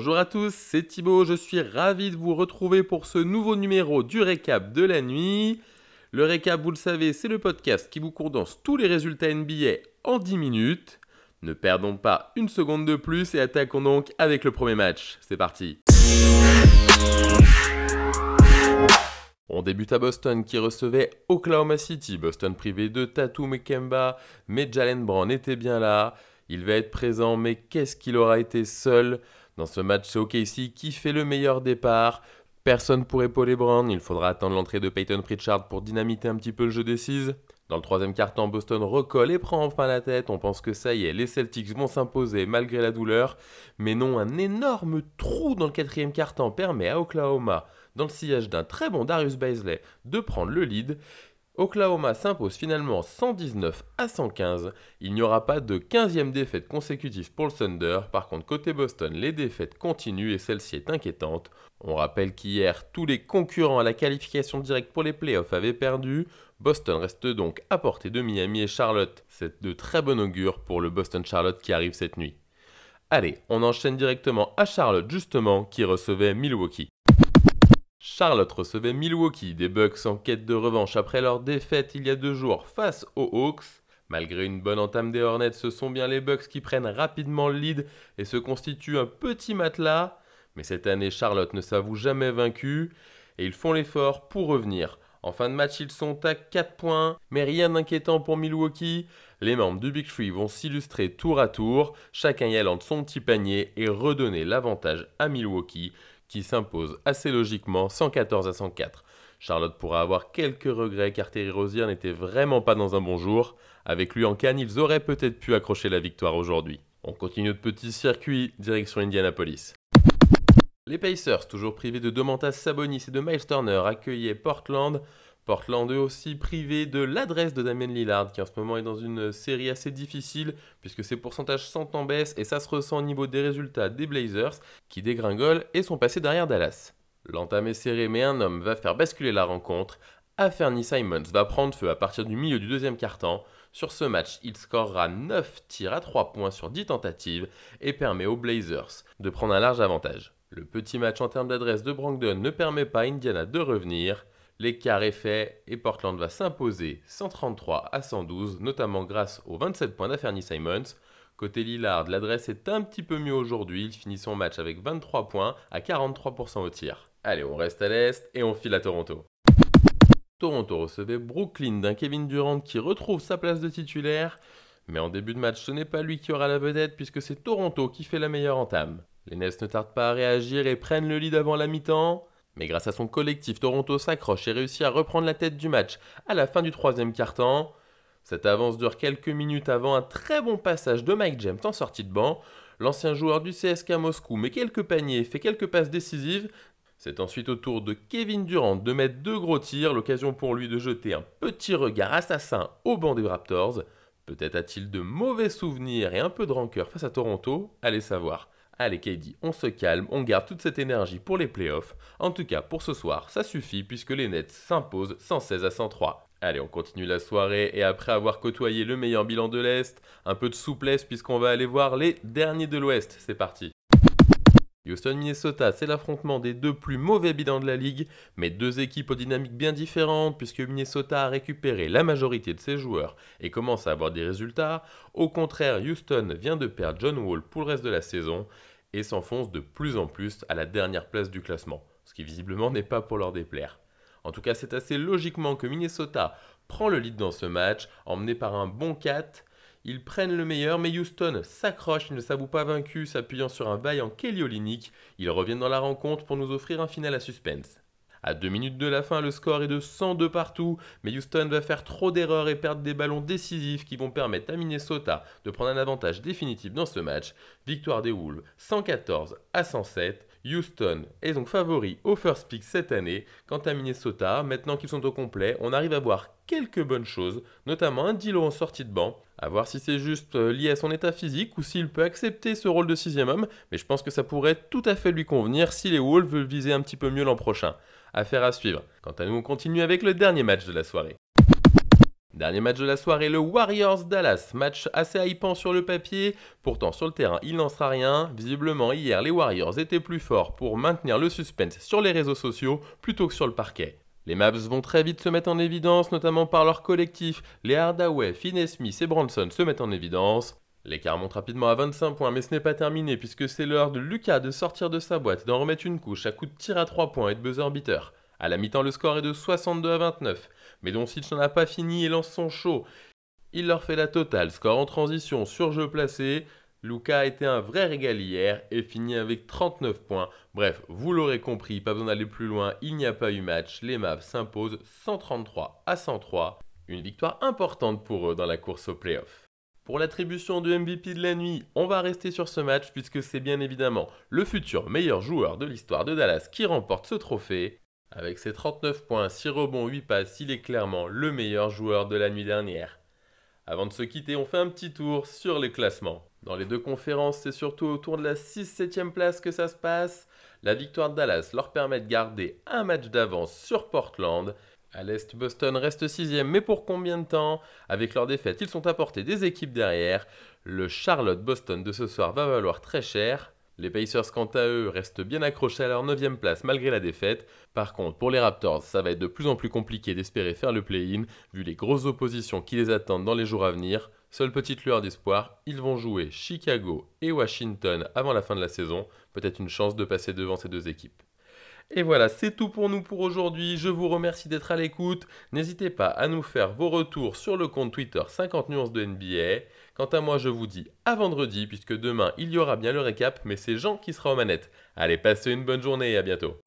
Bonjour à tous, c'est Thibaut, je suis ravi de vous retrouver pour ce nouveau numéro du récap de la nuit. Le récap, vous le savez, c'est le podcast qui vous condense tous les résultats NBA en 10 minutes. Ne perdons pas une seconde de plus et attaquons donc avec le premier match. C'est parti. On débute à Boston qui recevait Oklahoma City. Boston privé de Tatum Mekemba, mais Jalen Brown était bien là. Il va être présent, mais qu'est-ce qu'il aura été seul? Dans ce match, c'est OKC qui fait le meilleur départ. Personne pour épauler Brown. Il faudra attendre l'entrée de Peyton Pritchard pour dynamiter un petit peu le jeu des 6. Dans le troisième quart-temps, Boston recolle et prend enfin la tête. On pense que ça y est, les Celtics vont s'imposer malgré la douleur. Mais non, un énorme trou dans le quatrième quart-temps permet à Oklahoma dans le sillage d'un très bon Darius Baisley, de prendre le lead. Oklahoma s'impose finalement 119 à 115. Il n'y aura pas de 15e défaite consécutive pour le Thunder. Par contre, côté Boston, les défaites continuent et celle-ci est inquiétante. On rappelle qu'hier, tous les concurrents à la qualification directe pour les playoffs avaient perdu. Boston reste donc à portée de Miami et Charlotte. C'est de très bon augure pour le Boston-Charlotte qui arrive cette nuit. Allez, on enchaîne directement à Charlotte justement qui recevait Milwaukee. Charlotte recevait Milwaukee, des Bucks en quête de revanche après leur défaite il y a deux jours face aux Hawks. Malgré une bonne entame des Hornets, ce sont bien les Bucks qui prennent rapidement le lead et se constituent un petit matelas. Mais cette année, Charlotte ne s'avoue jamais vaincu et ils font l'effort pour revenir. En fin de match, ils sont à 4 points, mais rien d'inquiétant pour Milwaukee. Les membres du Big Free vont s'illustrer tour à tour, chacun y allant de son petit panier et redonner l'avantage à Milwaukee qui s'impose assez logiquement 114 à 104. Charlotte pourra avoir quelques regrets car Terry Rozier n'était vraiment pas dans un bon jour. Avec lui en canne, ils auraient peut-être pu accrocher la victoire aujourd'hui. On continue notre petit circuit, direction Indianapolis. Les Pacers, toujours privés de Domantas Sabonis et de Miles Turner, accueillaient Portland Portland eux aussi privé de l'adresse de Damien Lillard qui en ce moment est dans une série assez difficile puisque ses pourcentages sont en baisse et ça se ressent au niveau des résultats des Blazers qui dégringolent et sont passés derrière Dallas. L'entame est serrée mais un homme va faire basculer la rencontre. Aferny Simons va prendre feu à partir du milieu du deuxième quart-temps. Sur ce match, il scorera 9 tirs à 3 points sur 10 tentatives et permet aux Blazers de prendre un large avantage. Le petit match en termes d'adresse de Brandon ne permet pas à Indiana de revenir. L'écart est fait et Portland va s'imposer 133 à 112, notamment grâce aux 27 points d'Aferny Simons. Côté Lillard, l'adresse est un petit peu mieux aujourd'hui. Il finit son match avec 23 points à 43% au tir. Allez, on reste à l'est et on file à Toronto. Toronto recevait Brooklyn d'un Kevin Durant qui retrouve sa place de titulaire. Mais en début de match, ce n'est pas lui qui aura la vedette puisque c'est Toronto qui fait la meilleure entame. Les Nets ne tardent pas à réagir et prennent le lead avant la mi-temps. Mais grâce à son collectif, Toronto s'accroche et réussit à reprendre la tête du match à la fin du troisième quart-temps. Cette avance dure quelques minutes avant un très bon passage de Mike James en sortie de banc. L'ancien joueur du CSK Moscou met quelques paniers, fait quelques passes décisives. C'est ensuite au tour de Kevin Durant de mettre deux gros tirs, l'occasion pour lui de jeter un petit regard assassin au banc des Raptors. Peut-être a-t-il de mauvais souvenirs et un peu de rancœur face à Toronto? Allez savoir. Allez KD, on se calme, on garde toute cette énergie pour les playoffs. En tout cas, pour ce soir, ça suffit puisque les Nets s'imposent 116 à 103. Allez, on continue la soirée et après avoir côtoyé le meilleur bilan de l'Est, un peu de souplesse puisqu'on va aller voir les derniers de l'Ouest. C'est parti. Houston-Minnesota, c'est l'affrontement des deux plus mauvais bilans de la ligue, mais deux équipes aux dynamiques bien différentes puisque Minnesota a récupéré la majorité de ses joueurs et commence à avoir des résultats. Au contraire, Houston vient de perdre John Wall pour le reste de la saison et s'enfoncent de plus en plus à la dernière place du classement, ce qui visiblement n'est pas pour leur déplaire. En tout cas, c'est assez logiquement que Minnesota prend le lead dans ce match, emmené par un bon 4. Ils prennent le meilleur, mais Houston s'accroche, ils ne s'avouent pas vaincus, s'appuyant sur un vaillant Kelly Olynyk. Ils reviennent dans la rencontre pour nous offrir un final à suspense. À deux minutes de la fin, le score est de 102 partout, mais Houston va faire trop d'erreurs et perdre des ballons décisifs qui vont permettre à Minnesota de prendre un avantage définitif dans ce match. Victoire des Wolves 114 à 107. Houston est donc favori au first pick cette année. Quant à Minnesota, maintenant qu'ils sont au complet, on arrive à voir quelques bonnes choses, notamment un Dilo en sortie de banc. À voir si c'est juste euh, lié à son état physique ou s'il peut accepter ce rôle de sixième homme, mais je pense que ça pourrait tout à fait lui convenir si les Wolves veulent viser un petit peu mieux l'an prochain. Affaire à suivre. Quant à nous, on continue avec le dernier match de la soirée. Dernier match de la soirée, le Warriors Dallas. Match assez hypant sur le papier, pourtant sur le terrain il n'en sera rien. Visiblement hier les Warriors étaient plus forts pour maintenir le suspense sur les réseaux sociaux plutôt que sur le parquet. Les Mavs vont très vite se mettre en évidence, notamment par leur collectif. Les Hardaway, Finney Smith et Branson se mettent en évidence. L'écart monte rapidement à 25 points, mais ce n'est pas terminé puisque c'est l'heure de Lucas de sortir de sa boîte, d'en remettre une couche à coup de tir à 3 points et de buzzer beater. À la mi-temps, le score est de 62 à 29. Mais Doncic n'en a pas fini et lance son show. Il leur fait la totale, score en transition sur jeu placé. Luca a été un vrai régal hier et finit avec 39 points. Bref, vous l'aurez compris, pas besoin d'aller plus loin, il n'y a pas eu match. Les Mavs s'imposent 133 à 103. Une victoire importante pour eux dans la course au playoff. Pour l'attribution de MVP de la nuit, on va rester sur ce match puisque c'est bien évidemment le futur meilleur joueur de l'histoire de Dallas qui remporte ce trophée. Avec ses 39 points, 6 rebonds, 8 passes, il est clairement le meilleur joueur de la nuit dernière. Avant de se quitter, on fait un petit tour sur les classements. Dans les deux conférences, c'est surtout autour de la 6-7e place que ça se passe. La victoire de Dallas leur permet de garder un match d'avance sur Portland. À l'Est, Boston reste 6 mais pour combien de temps? Avec leur défaite, ils sont apportés des équipes derrière. Le Charlotte-Boston de ce soir va valoir très cher. Les Pacers, quant à eux, restent bien accrochés à leur 9 place malgré la défaite. Par contre, pour les Raptors, ça va être de plus en plus compliqué d'espérer faire le play-in, vu les grosses oppositions qui les attendent dans les jours à venir. Seule petite lueur d'espoir, ils vont jouer Chicago et Washington avant la fin de la saison. Peut-être une chance de passer devant ces deux équipes. Et voilà, c'est tout pour nous pour aujourd'hui. Je vous remercie d'être à l'écoute. N'hésitez pas à nous faire vos retours sur le compte Twitter 50 nuances de NBA. Quant à moi, je vous dis à vendredi, puisque demain, il y aura bien le récap, mais c'est Jean qui sera aux manettes. Allez, passez une bonne journée et à bientôt.